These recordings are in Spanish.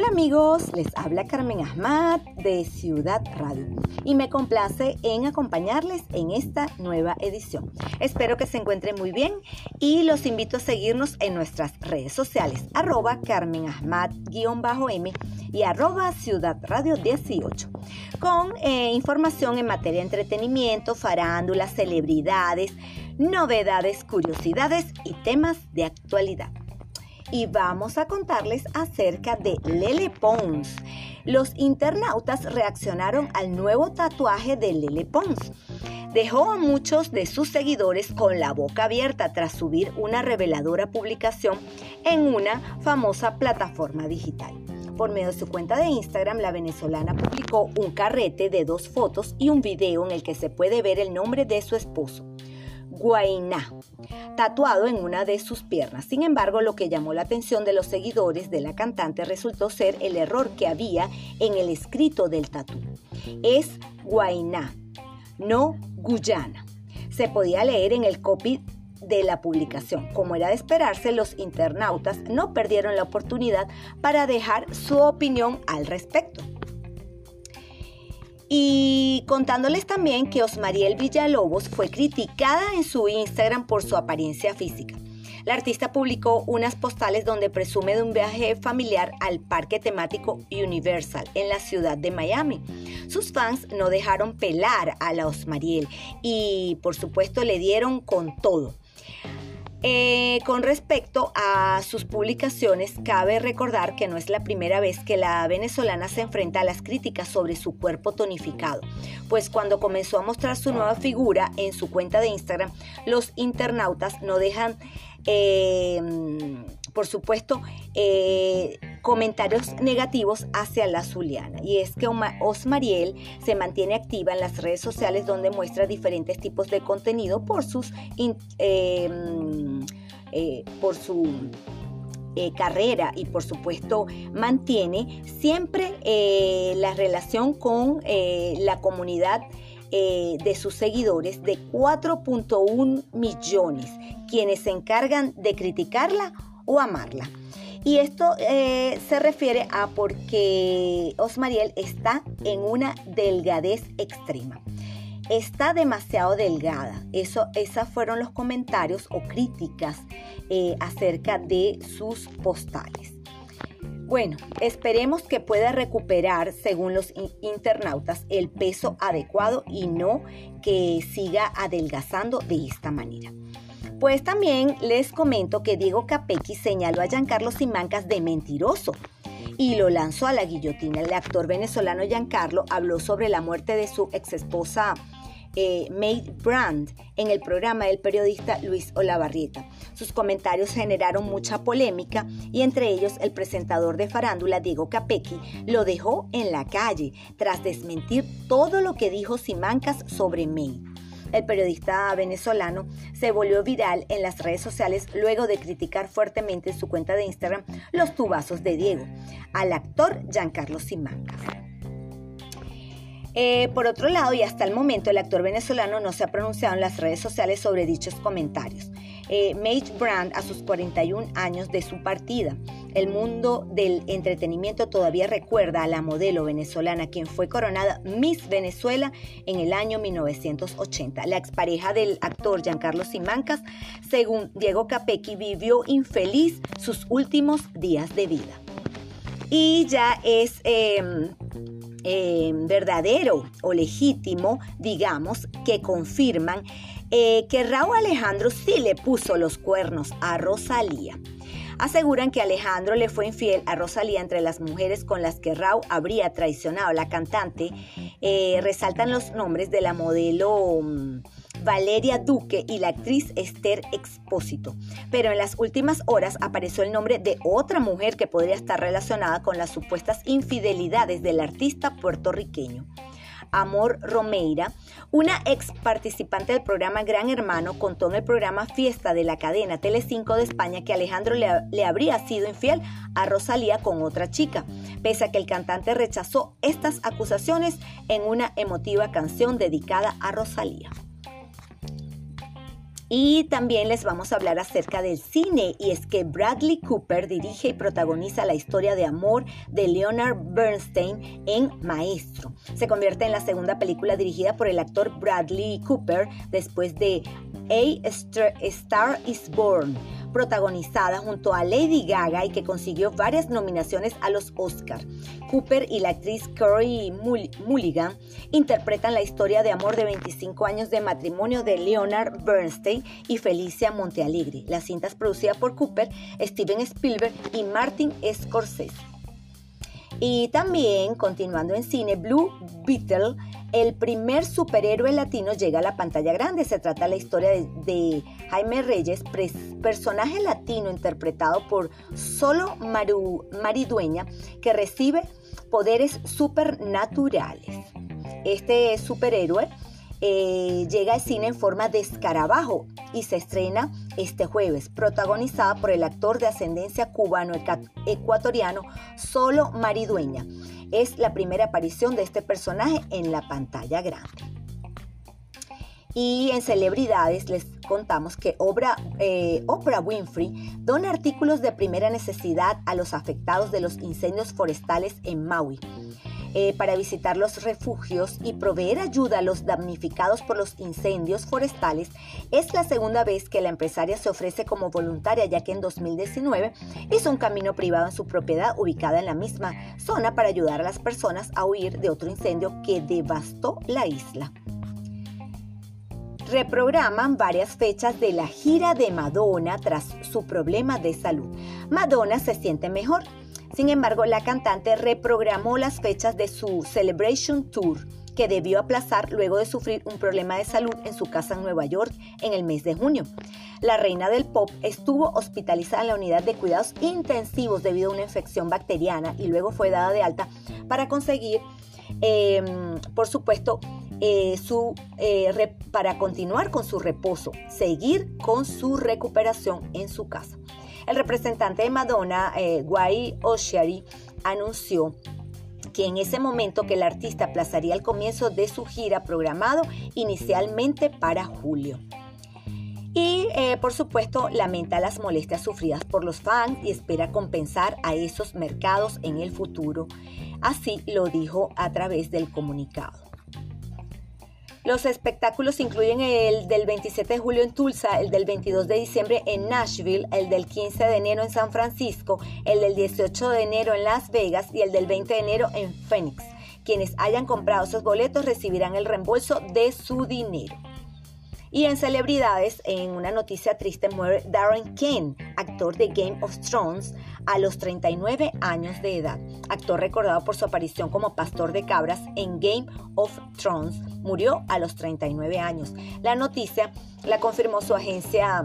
Hola amigos, les habla Carmen Ahmad de Ciudad Radio. Y me complace en acompañarles en esta nueva edición. Espero que se encuentren muy bien y los invito a seguirnos en nuestras redes sociales arroba Carmen Ahmad-M y arroba Ciudad Radio 18 con eh, información en materia de entretenimiento, farándulas, celebridades, novedades, curiosidades y temas de actualidad y vamos a contarles acerca de Lele Pons. Los internautas reaccionaron al nuevo tatuaje de Lele Pons. Dejó a muchos de sus seguidores con la boca abierta tras subir una reveladora publicación en una famosa plataforma digital. Por medio de su cuenta de Instagram, la venezolana publicó un carrete de dos fotos y un video en el que se puede ver el nombre de su esposo. Guainá, tatuado en una de sus piernas. Sin embargo, lo que llamó la atención de los seguidores de la cantante resultó ser el error que había en el escrito del tatu. Es Guainá, no Guyana. Se podía leer en el copy de la publicación. Como era de esperarse, los internautas no perdieron la oportunidad para dejar su opinión al respecto. Y contándoles también que Osmariel Villalobos fue criticada en su Instagram por su apariencia física. La artista publicó unas postales donde presume de un viaje familiar al parque temático Universal en la ciudad de Miami. Sus fans no dejaron pelar a la Osmariel y por supuesto le dieron con todo. Eh, con respecto a sus publicaciones, cabe recordar que no es la primera vez que la venezolana se enfrenta a las críticas sobre su cuerpo tonificado, pues cuando comenzó a mostrar su nueva figura en su cuenta de Instagram, los internautas no dejan, eh, por supuesto, eh, comentarios negativos hacia la Zuliana. Y es que Osmariel se mantiene activa en las redes sociales donde muestra diferentes tipos de contenido por sus... Em, eh, por su eh, carrera y por supuesto mantiene siempre eh, la relación con la comunidad de sus seguidores de 4.1 millones, quienes se encargan de criticarla o amarla. Y esto eh, se refiere a porque Osmariel está en una delgadez extrema. Está demasiado delgada. Eso, esos fueron los comentarios o críticas eh, acerca de sus postales. Bueno, esperemos que pueda recuperar, según los internautas, el peso adecuado y no que siga adelgazando de esta manera. Pues también les comento que Diego Capecchi señaló a Giancarlo Simancas de mentiroso y lo lanzó a la guillotina. El actor venezolano Giancarlo habló sobre la muerte de su ex esposa eh, May Brand en el programa del periodista Luis Olavarrieta. Sus comentarios generaron mucha polémica y entre ellos el presentador de farándula Diego Capecchi lo dejó en la calle tras desmentir todo lo que dijo Simancas sobre May. El periodista venezolano se volvió viral en las redes sociales luego de criticar fuertemente en su cuenta de Instagram los tubazos de Diego al actor Giancarlo Simancas. Eh, por otro lado, y hasta el momento, el actor venezolano no se ha pronunciado en las redes sociales sobre dichos comentarios. Eh, Mage Brand, a sus 41 años de su partida, el mundo del entretenimiento todavía recuerda a la modelo venezolana quien fue coronada Miss Venezuela en el año 1980. La expareja del actor Giancarlo Simancas, según Diego Capecchi, vivió infeliz sus últimos días de vida. Y ya es em, em, verdadero o legítimo, digamos, que confirman eh, que Raúl Alejandro sí le puso los cuernos a Rosalía aseguran que Alejandro le fue infiel a Rosalía entre las mujeres con las que Raúl habría traicionado. La cantante eh, resaltan los nombres de la modelo mm, Valeria Duque y la actriz Esther Expósito. Pero en las últimas horas apareció el nombre de otra mujer que podría estar relacionada con las supuestas infidelidades del artista puertorriqueño. Amor Romeira, una ex participante del programa Gran Hermano, contó en el programa Fiesta de la cadena Telecinco de España que Alejandro le, le habría sido infiel a Rosalía con otra chica, pese a que el cantante rechazó estas acusaciones en una emotiva canción dedicada a Rosalía. Y también les vamos a hablar acerca del cine y es que Bradley Cooper dirige y protagoniza la historia de amor de Leonard Bernstein en Maestro. Se convierte en la segunda película dirigida por el actor Bradley Cooper después de A Star is Born protagonizada junto a Lady Gaga y que consiguió varias nominaciones a los Oscar. Cooper y la actriz Corey Mulligan interpretan la historia de amor de 25 años de matrimonio de Leonard Bernstein y Felicia Montealegre. La cinta es producida por Cooper, Steven Spielberg y Martin Scorsese. Y también, continuando en cine, Blue Beetle, el primer superhéroe latino llega a la pantalla grande. Se trata de la historia de, Jaime Reyes, personaje latino interpretado por Solo Maridueña, que recibe poderes supernaturales. Este superhéroe eh, llega al cine en forma de escarabajo y se estrena este jueves, protagonizada por el actor de ascendencia cubano-ecuatoriano Solo Maridueña. Es la primera aparición de este personaje en la pantalla grande. Y en celebridades les contamos que eh, Oprah Winfrey dona artículos de primera necesidad a los afectados de los incendios forestales en Maui. Eh, para visitar los refugios y proveer ayuda a los damnificados por los incendios forestales, es la segunda vez que la empresaria se ofrece como voluntaria, ya que en 2019 hizo un camino privado en su propiedad ubicada en la misma zona para ayudar a las personas a huir de otro incendio que devastó la isla reprograman varias fechas de la gira de Madonna tras su problema de salud. Madonna se siente mejor, sin embargo, la cantante reprogramó las fechas de su Celebration Tour, que debió aplazar luego de sufrir un problema de salud en su casa en Nueva York en el mes de junio. La reina del pop estuvo hospitalizada en la unidad de cuidados intensivos debido a una infección bacteriana y luego fue dada de alta para conseguir, em, por supuesto, eh, su, eh, para continuar con su reposo, seguir con su recuperación en su casa. El representante de Madonna, eh, Guy Oshari, anunció que en ese momento que el artista aplazaría el comienzo de su gira programado inicialmente para julio. Y eh, por supuesto lamenta las molestias sufridas por los fans y espera compensar a esos mercados en el futuro. Así lo dijo a través del comunicado. Los espectáculos incluyen el del 27 de julio en Tulsa, el del 22 de diciembre en Nashville, el del 15 de enero en San Francisco, el del 18 de enero en Las Vegas y el del 20 de enero en Phoenix. Quienes hayan comprado esos boletos recibirán el reembolso de su dinero. Y en celebridades, en una noticia triste, muere Darren Kane, actor de Game of Thrones, a los 39 años de edad. Actor recordado por su aparición como pastor de cabras en Game of Thrones, murió a los 39 años. La noticia la confirmó su agencia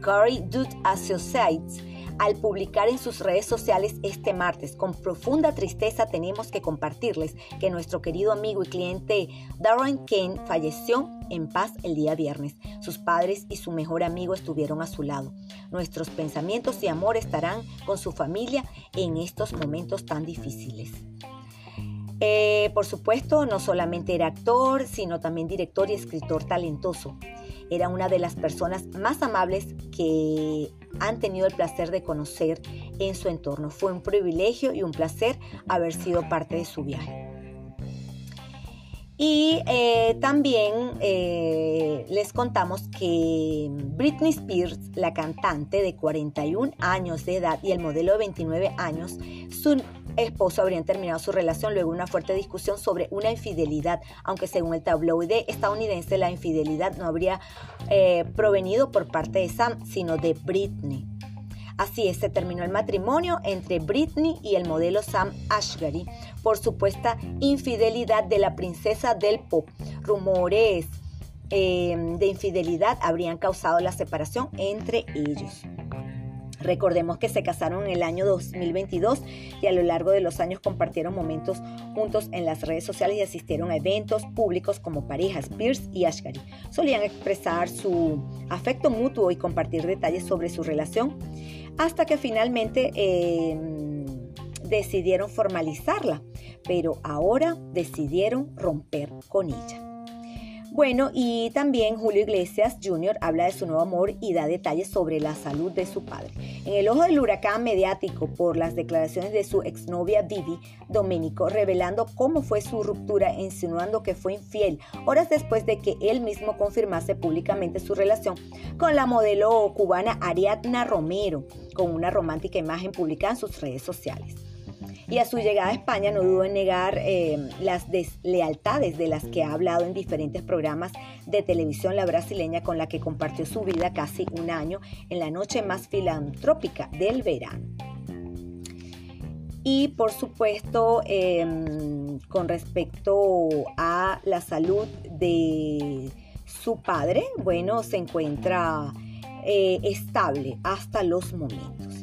Curry Dude Associates al publicar en sus redes sociales este martes. Con profunda tristeza tenemos que compartirles que nuestro querido amigo y cliente Darren Kane falleció en paz el día viernes. Sus padres y su mejor amigo estuvieron a su lado. Nuestros pensamientos y amor estarán con su familia en estos momentos tan difíciles. Eh, por supuesto, no solamente era actor, sino también director y escritor talentoso. Era una de las personas más amables que han tenido el placer de conocer en su entorno. Fue un privilegio y un placer haber sido parte de su viaje. Y eh, también eh, les contamos que Britney Spears, la cantante de 41 años de edad y el modelo de 29 años, su esposo habrían terminado su relación luego de una fuerte discusión sobre una infidelidad, aunque según el tabloide estadounidense la infidelidad no habría eh, provenido por parte de Sam, sino de Britney. Así es, se terminó el matrimonio entre Britney y el modelo Sam Ashgary por supuesta infidelidad de la princesa del pop. Rumores eh, de infidelidad habrían causado la separación entre ellos. Recordemos que se casaron en el año 2022 y a lo largo de los años compartieron momentos juntos en las redes sociales y asistieron a eventos públicos como parejas Pierce y Ashgary. Solían expresar su afecto mutuo y compartir detalles sobre su relación hasta que finalmente em, decidieron formalizarla, pero ahora decidieron romper con ella. Bueno, y también Julio Iglesias Jr. habla de su nuevo amor y da detalles sobre la salud de su padre. En el ojo del huracán mediático por las declaraciones de su exnovia Vivi Domenico, revelando cómo fue su ruptura, insinuando que fue infiel, horas después de que él mismo confirmase públicamente su relación con la modelo cubana Ariadna Romero, con una romántica imagen publicada en sus redes sociales y a su llegada a España no dudó en negar eh, las deslealtades de las que ha hablado en diferentes programas de televisión la brasileña con la que compartió su vida casi un año en la noche más filantrópica del verano. Y por supuesto, em, con respecto a la salud de su padre, bueno, se encuentra eh, estable hasta los momentos.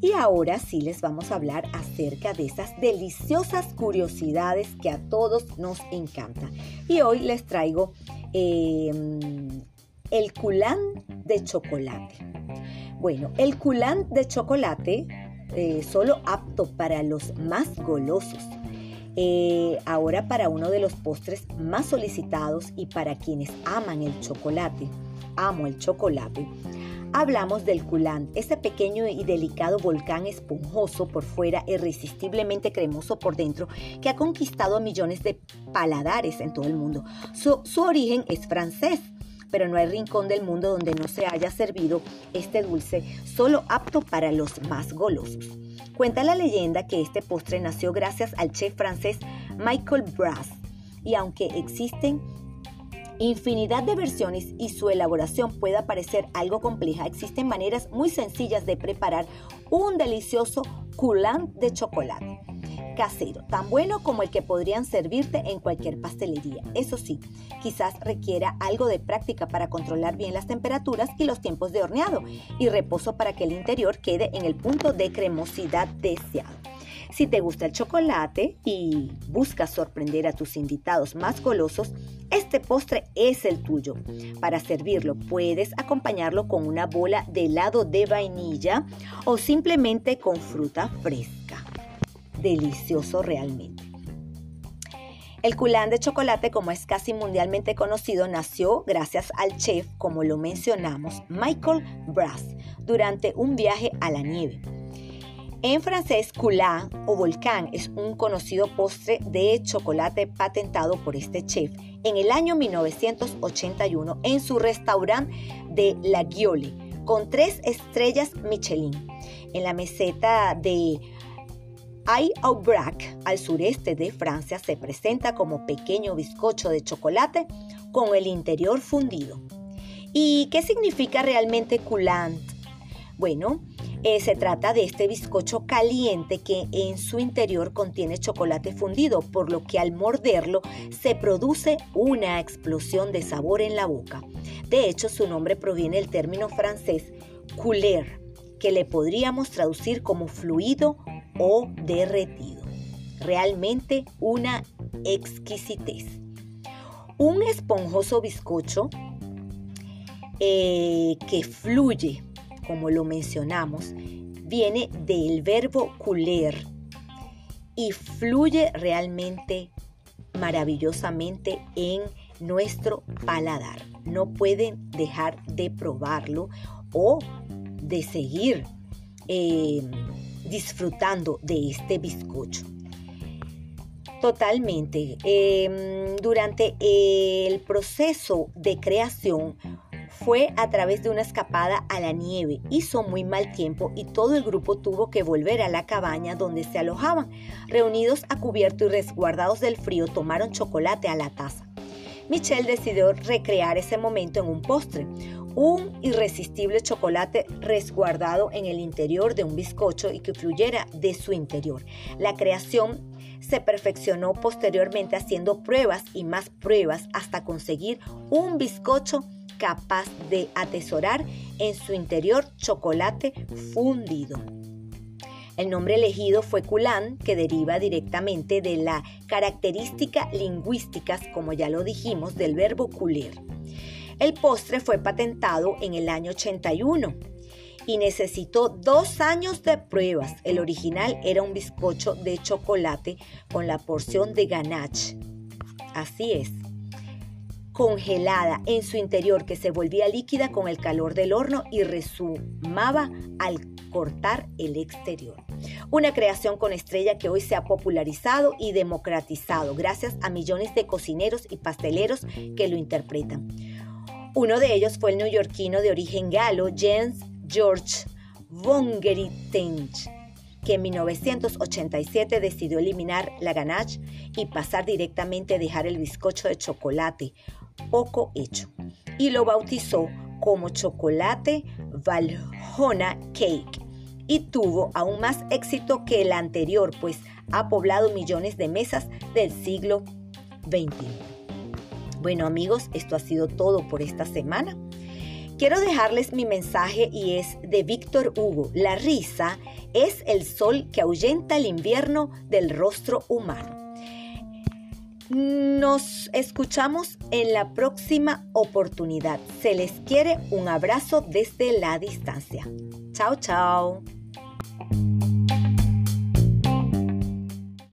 Y ahora sí les vamos a hablar acerca de esas deliciosas curiosidades que a todos nos encantan. Y hoy les traigo em, el culán de chocolate. Bueno, el culán de chocolate, eh, solo apto para los más golosos. Eh, ahora para uno de los postres más solicitados y para quienes aman el chocolate. Amo el chocolate Hablamos del Kulán, ese pequeño y delicado volcán esponjoso por fuera, irresistiblemente cremoso por dentro, que ha conquistado a millones de paladares en todo el mundo. Su, su origen es francés, pero no hay rincón del mundo donde no se haya servido este dulce, solo apto para los más golosos. Cuenta la leyenda que este postre nació gracias al chef francés Michael Brass, y aunque existen infinidad de versiones y su elaboración pueda parecer algo compleja, existen maneras muy sencillas de preparar un delicioso coulant de chocolate casero, tan bueno como el que podrían servirte en cualquier pastelería. Eso sí, quizás requiera algo de práctica para controlar bien las temperaturas y los tiempos de horneado y reposo para que el interior quede en el punto de cremosidad deseado. Si te gusta el chocolate y buscas sorprender a tus invitados más golosos, este postre es el tuyo. Para servirlo puedes acompañarlo con una bola de helado de vainilla o simplemente con fruta fresca. Delicioso realmente. El culán de chocolate, como es casi mundialmente conocido, nació gracias al chef, como lo mencionamos, Michael Brass, durante un viaje a la nieve. En francés, coulant o volcán es un conocido postre de chocolate patentado por este chef en el año 1981 en su restaurante de La Guiole, con tres estrellas Michelin, en la meseta de Ay-Aubrac, al sureste de Francia, se presenta como pequeño bizcocho de chocolate con el interior fundido. ¿Y qué significa realmente coulant? Bueno, eh, se trata de este bizcocho caliente que en su interior contiene chocolate fundido, por lo que al morderlo se produce una explosión de sabor en la boca. De hecho, su nombre proviene del término francés couler, que le podríamos traducir como fluido o derretido. Realmente una exquisitez. Un esponjoso bizcocho eh, que fluye como lo mencionamos, viene del verbo culer y fluye realmente maravillosamente en nuestro paladar. No pueden dejar de probarlo o de seguir eh, disfrutando de este bizcocho. Totalmente. Em, durante el proceso de creación fue a través de una escapada a la nieve. Hizo muy mal tiempo y todo el grupo tuvo que volver a la cabaña donde se alojaban. Reunidos a cubierto y resguardados del frío, tomaron chocolate a la taza. Michelle decidió recrear ese momento en un postre, un irresistible chocolate resguardado en el interior de un bizcocho y que fluyera de su interior. La creación se perfeccionó posteriormente haciendo pruebas y más pruebas hasta conseguir un bizcocho capaz de atesorar en su interior chocolate fundido. El nombre elegido fue culán, que deriva directamente de la característica lingüísticas, como ya lo dijimos, del verbo culer. El postre fue patentado en el año 81 y necesitó dos años de pruebas. El original era un bizcocho de chocolate con la porción de ganache. Así es, congelada en su interior que se volvía líquida con el calor del horno y resumaba al cortar el exterior. Una creación con estrella que hoy se ha popularizado y democratizado gracias a millones de cocineros y pasteleros que lo interpretan. Uno de ellos fue el neoyorquino de origen galo Jens George von Geritench, que en 1987 decidió eliminar la ganache y pasar directamente a dejar el bizcocho de chocolate poco hecho y lo bautizó como chocolate Valhona Cake y tuvo aún más éxito que el anterior, pues ha poblado millones de mesas del siglo XXI. Bueno amigos, esto ha sido todo por esta semana. Quiero dejarles mi mensaje y es de Víctor Hugo. La risa es el sol que ahuyenta el invierno del rostro humano. Nos escuchamos en la próxima oportunidad. Se les quiere un abrazo desde la distancia. Chao, chao.